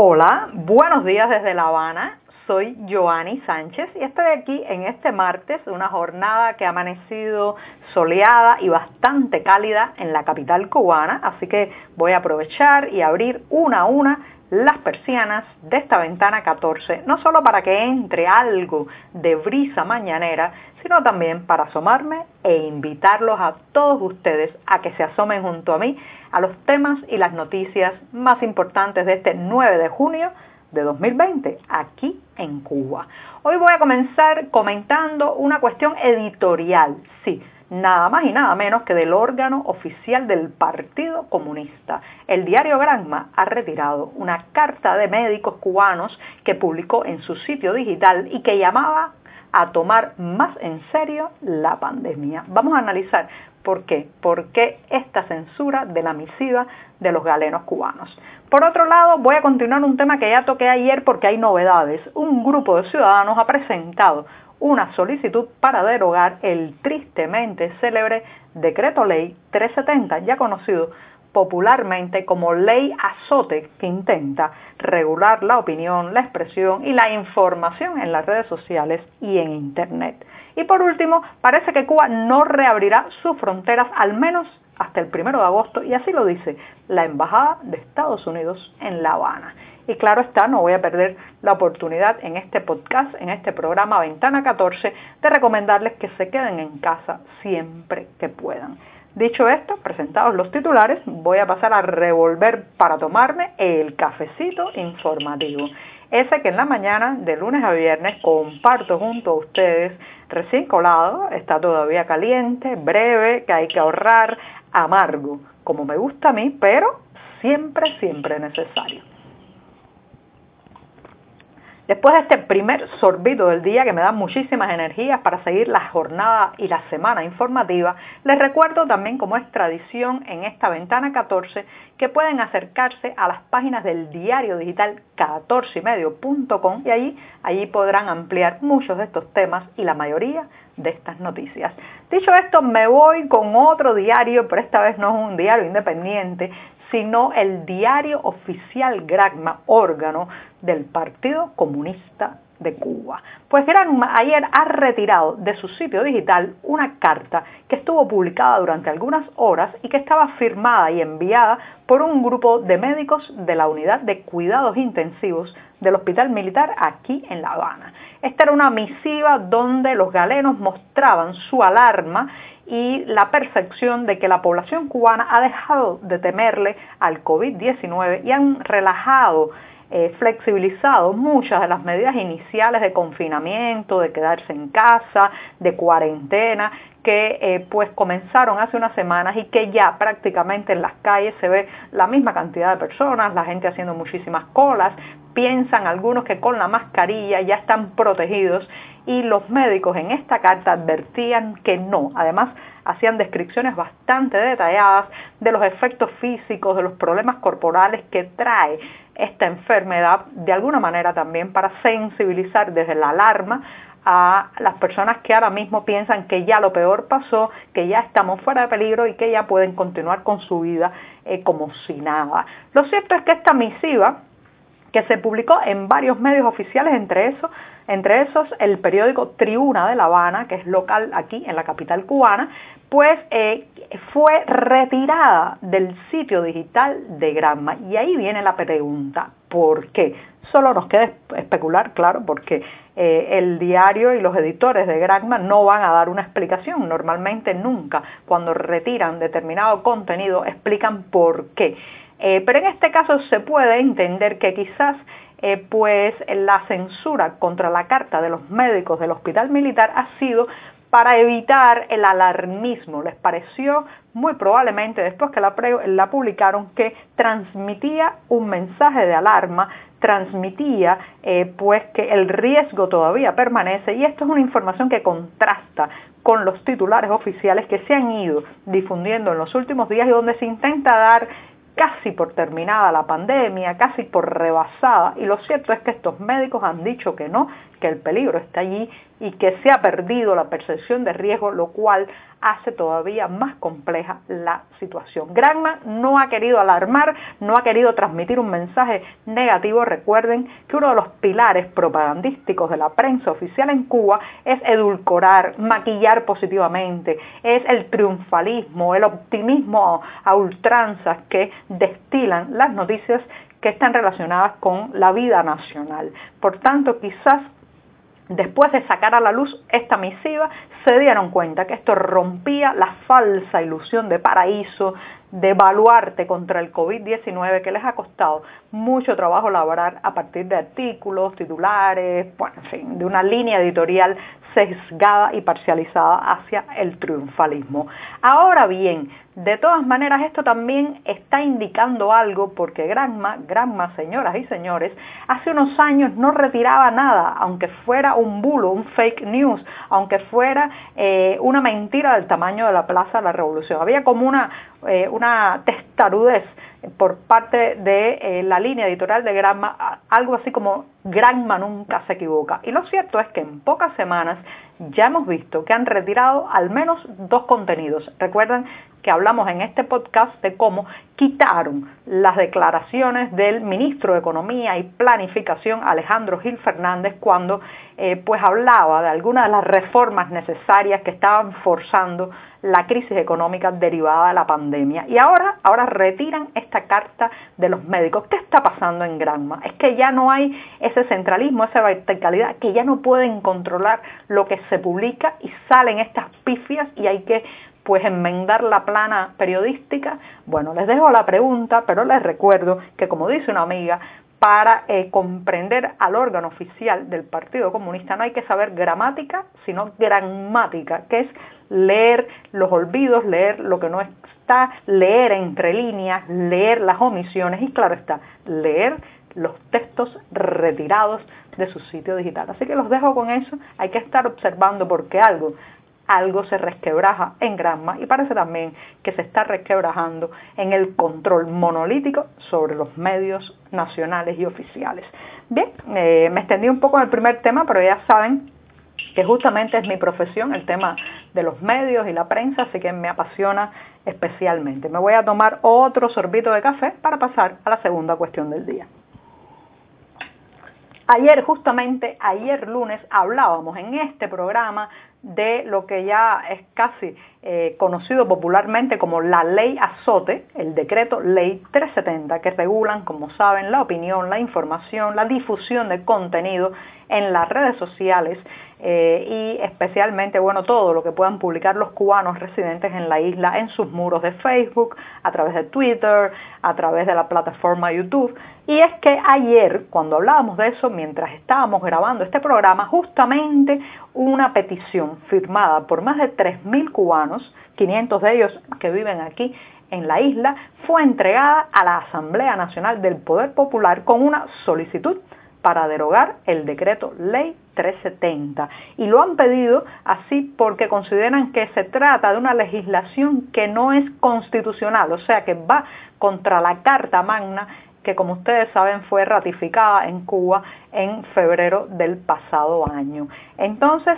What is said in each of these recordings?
Hola, buenos días desde La Habana. Soy Joanny Sánchez y estoy aquí en este martes, una jornada que ha amanecido soleada y bastante cálida en la capital cubana, así que voy a aprovechar y abrir una a una las persianas de esta ventana 14, no solo para que entre algo de brisa mañanera, sino también para asomarme e invitarlos a todos ustedes a que se asomen junto a mí a los temas y las noticias más importantes de este 9 de junio de 2020 aquí en Cuba. Hoy voy a comenzar comentando una cuestión editorial, sí, nada más y nada menos que del órgano oficial del Partido Comunista. El diario Granma ha retirado una carta de médicos cubanos que publicó en su sitio digital y que llamaba a tomar más en serio la pandemia. Vamos a analizar por qué, por qué esta censura de la misiva de los galenos cubanos. Por otro lado, voy a continuar un tema que ya toqué ayer porque hay novedades. Un grupo de ciudadanos ha presentado una solicitud para derogar el tristemente célebre decreto ley 370, ya conocido popularmente como ley azote, que intenta regular la opinión, la expresión y la información en las redes sociales y en Internet. Y por último, parece que Cuba no reabrirá sus fronteras al menos hasta el primero de agosto, y así lo dice la Embajada de Estados Unidos en La Habana. Y claro está, no voy a perder la oportunidad en este podcast, en este programa Ventana 14, de recomendarles que se queden en casa siempre que puedan. Dicho esto, presentados los titulares, voy a pasar a revolver para tomarme el cafecito informativo. Ese que en la mañana, de lunes a viernes, comparto junto a ustedes, recién colado, está todavía caliente, breve, que hay que ahorrar, amargo, como me gusta a mí, pero siempre, siempre necesario. Después de este primer sorbito del día que me da muchísimas energías para seguir la jornada y la semana informativa, les recuerdo también como es tradición en esta ventana 14 que pueden acercarse a las páginas del diario digital 14ymedio.com y allí, allí podrán ampliar muchos de estos temas y la mayoría de estas noticias. Dicho esto, me voy con otro diario, pero esta vez no es un diario independiente, sino el diario oficial Granma, órgano del Partido Comunista de Cuba. Pues Granma ayer ha retirado de su sitio digital una carta que estuvo publicada durante algunas horas y que estaba firmada y enviada por un grupo de médicos de la unidad de cuidados intensivos del Hospital Militar aquí en La Habana. Esta era una misiva donde los galenos mostraban su alarma y la percepción de que la población cubana ha dejado de temerle al COVID-19 y han relajado, eh, flexibilizado muchas de las medidas iniciales de confinamiento, de quedarse en casa, de cuarentena, que eh, pues comenzaron hace unas semanas y que ya prácticamente en las calles se ve la misma cantidad de personas, la gente haciendo muchísimas colas, piensan algunos que con la mascarilla ya están protegidos y los médicos en esta carta advertían que no. Además, hacían descripciones bastante detalladas de los efectos físicos, de los problemas corporales que trae esta enfermedad, de alguna manera también para sensibilizar desde la alarma a las personas que ahora mismo piensan que ya lo peor pasó, que ya estamos fuera de peligro y que ya pueden continuar con su vida eh, como si nada. Lo cierto es que esta misiva, que se publicó en varios medios oficiales, entre esos entre esos el periódico Tribuna de La Habana, que es local aquí en la capital cubana, pues eh, fue retirada del sitio digital de Granma. Y ahí viene la pregunta, ¿por qué? Solo nos queda especular, claro, porque eh, el diario y los editores de Granma no van a dar una explicación. Normalmente nunca, cuando retiran determinado contenido, explican por qué. Eh, pero en este caso se puede entender que quizás eh, pues la censura contra la carta de los médicos del hospital militar ha sido para evitar el alarmismo. Les pareció muy probablemente después que la, publicaron que transmitía un mensaje de alarma, transmitía eh, pues que el riesgo todavía permanece y esto es una información que contrasta con los titulares oficiales que se han ido difundiendo en los últimos días y donde se intenta dar casi por terminada la pandemia, casi por rebasada, y lo cierto es que estos médicos han dicho que no, que el peligro está allí y que se ha perdido la percepción de riesgo, lo cual hace todavía más compleja la situación. Granma no ha querido alarmar, no ha querido transmitir un mensaje negativo. Recuerden que uno de los pilares propagandísticos de la prensa oficial en Cuba es edulcorar, maquillar positivamente, es el triunfalismo, el optimismo a ultranzas que destilan las noticias que están relacionadas con la vida nacional. Por tanto, quizás después de sacar a la luz esta misiva, se dieron cuenta que esto rompía la falsa ilusión de paraíso, de evaluarte contra el COVID-19 que les ha costado mucho trabajo elaborar a partir de artículos, titulares, bueno, en fin, de una línea editorial sesgada y parcializada hacia el triunfalismo. Ahora bien, de todas maneras, esto también está indicando algo porque Granma, Granma, señoras y señores, hace unos años no retiraba nada, aunque fuera un bulo, un fake news, aunque fuera eh, una mentira del tamaño de la Plaza de la Revolución. Había como una, eh, una testarudez por parte de eh, la línea editorial de Granma, algo así como Granma nunca se equivoca. Y lo cierto es que en pocas semanas ya hemos visto que han retirado al menos dos contenidos. Recuerden que hablamos en este podcast de cómo quitaron las declaraciones del ministro de Economía y Planificación Alejandro Gil Fernández cuando eh, pues hablaba de algunas de las reformas necesarias que estaban forzando la crisis económica derivada de la pandemia. Y ahora, ahora retiran esta carta de los médicos. ¿Qué está pasando en Granma? Es que ya no hay ese centralismo, esa verticalidad, que ya no pueden controlar lo que se publica y salen estas pifias y hay que pues enmendar la plana periodística. Bueno, les dejo la pregunta, pero les recuerdo que como dice una amiga, para eh, comprender al órgano oficial del Partido Comunista no hay que saber gramática, sino gramática, que es leer los olvidos, leer lo que no está, leer entre líneas, leer las omisiones y claro está, leer los textos retirados de su sitio digital. Así que los dejo con eso, hay que estar observando porque algo algo se resquebraja en Granma y parece también que se está resquebrajando en el control monolítico sobre los medios nacionales y oficiales. Bien, eh, me extendí un poco en el primer tema, pero ya saben que justamente es mi profesión, el tema de los medios y la prensa, así que me apasiona especialmente. Me voy a tomar otro sorbito de café para pasar a la segunda cuestión del día. Ayer, justamente ayer lunes, hablábamos en este programa de lo que ya es casi eh, conocido popularmente como la ley azote, el decreto ley 370, que regulan, como saben, la opinión, la información, la difusión de contenido en las redes sociales eh, y especialmente, bueno, todo lo que puedan publicar los cubanos residentes en la isla en sus muros de Facebook, a través de Twitter, a través de la plataforma YouTube. Y es que ayer, cuando hablábamos de eso, mientras estábamos grabando este programa, justamente una petición firmada por más de 3.000 cubanos, 500 de ellos que viven aquí en la isla, fue entregada a la Asamblea Nacional del Poder Popular con una solicitud para derogar el decreto ley 370 y lo han pedido así porque consideran que se trata de una legislación que no es constitucional, o sea que va contra la Carta Magna que como ustedes saben fue ratificada en Cuba en febrero del pasado año. Entonces,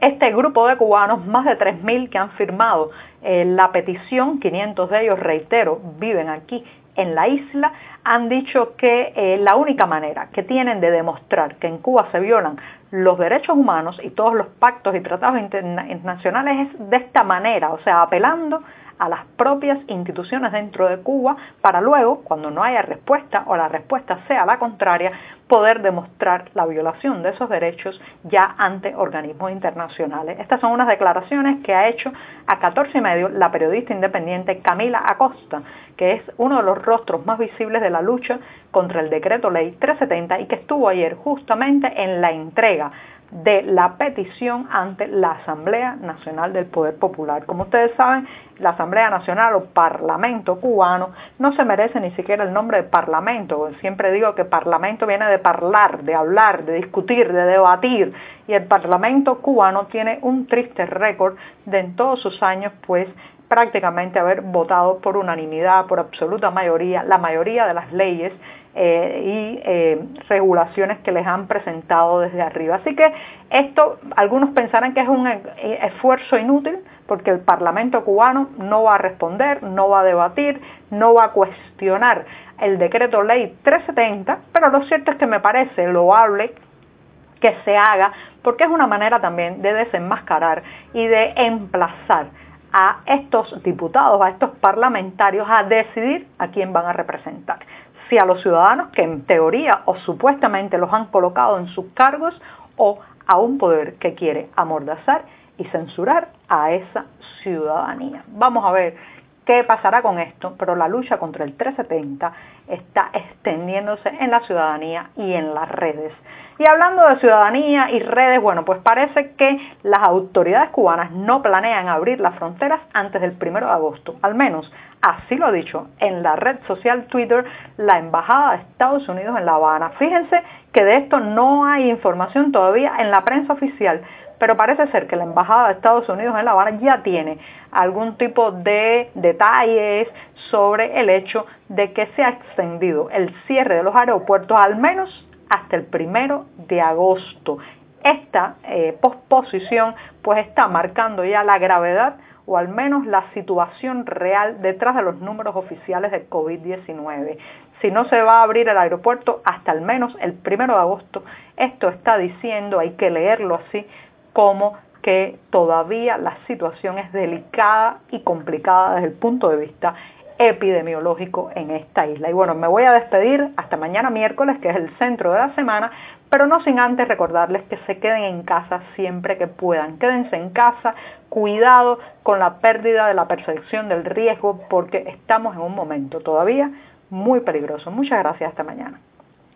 este grupo de cubanos, más de 3.000 que han firmado eh, la petición, 500 de ellos, reitero, viven aquí en la isla han dicho que eh, la única manera que tienen de demostrar que en Cuba se violan los derechos humanos y todos los pactos y tratados internacionales es de esta manera, o sea, apelando a las propias instituciones dentro de Cuba para luego, cuando no haya respuesta o la respuesta sea la contraria, poder demostrar la violación de esos derechos ya ante organismos internacionales. Estas son unas declaraciones que ha hecho a 14 y medio la periodista independiente Camila Acosta, que es uno de los rostros más visibles de la lucha contra el decreto ley 370 y que estuvo ayer justamente en la entrega de la petición ante la Asamblea Nacional del Poder Popular. Como ustedes saben, la Asamblea Nacional o Parlamento cubano no se merece ni siquiera el nombre de Parlamento. Siempre digo que Parlamento viene de hablar, de hablar, de discutir, de debatir. Y el Parlamento cubano tiene un triste récord de en todos sus años, pues, prácticamente haber votado por unanimidad, por absoluta mayoría, la mayoría de las leyes eh, y eh, regulaciones que les han presentado desde arriba. Así que esto, algunos pensarán que es un esfuerzo inútil porque el Parlamento cubano no va a responder, no va a debatir, no va a cuestionar el decreto ley 370, pero lo cierto es que me parece loable que se haga porque es una manera también de desenmascarar y de emplazar a estos diputados, a estos parlamentarios a decidir a quién van a representar si a los ciudadanos que en teoría o supuestamente los han colocado en sus cargos o a un poder que quiere amordazar y censurar a esa ciudadanía. Vamos a ver qué pasará con esto, pero la lucha contra el 370 está extendiéndose en la ciudadanía y en las redes. Y hablando de ciudadanía y redes, bueno, pues parece que las autoridades cubanas no planean abrir las fronteras antes del 1 de agosto, al menos así lo ha dicho en la red social Twitter la Embajada de Estados Unidos en La Habana. Fíjense que de esto no hay información todavía en la prensa oficial, pero parece ser que la Embajada de Estados Unidos en La Habana ya tiene algún tipo de detalles sobre el hecho de que se ha extendido el cierre de los aeropuertos al menos hasta el primero de agosto. Esta eh, posposición pues está marcando ya la gravedad o al menos la situación real detrás de los números oficiales de COVID-19. Si no se va a abrir el aeropuerto hasta al menos el primero de agosto, esto está diciendo, hay que leerlo así, como que todavía la situación es delicada y complicada desde el punto de vista epidemiológico en esta isla. Y bueno, me voy a despedir hasta mañana miércoles, que es el centro de la semana, pero no sin antes recordarles que se queden en casa siempre que puedan. Quédense en casa, cuidado con la pérdida de la percepción del riesgo, porque estamos en un momento todavía muy peligroso. Muchas gracias, hasta mañana.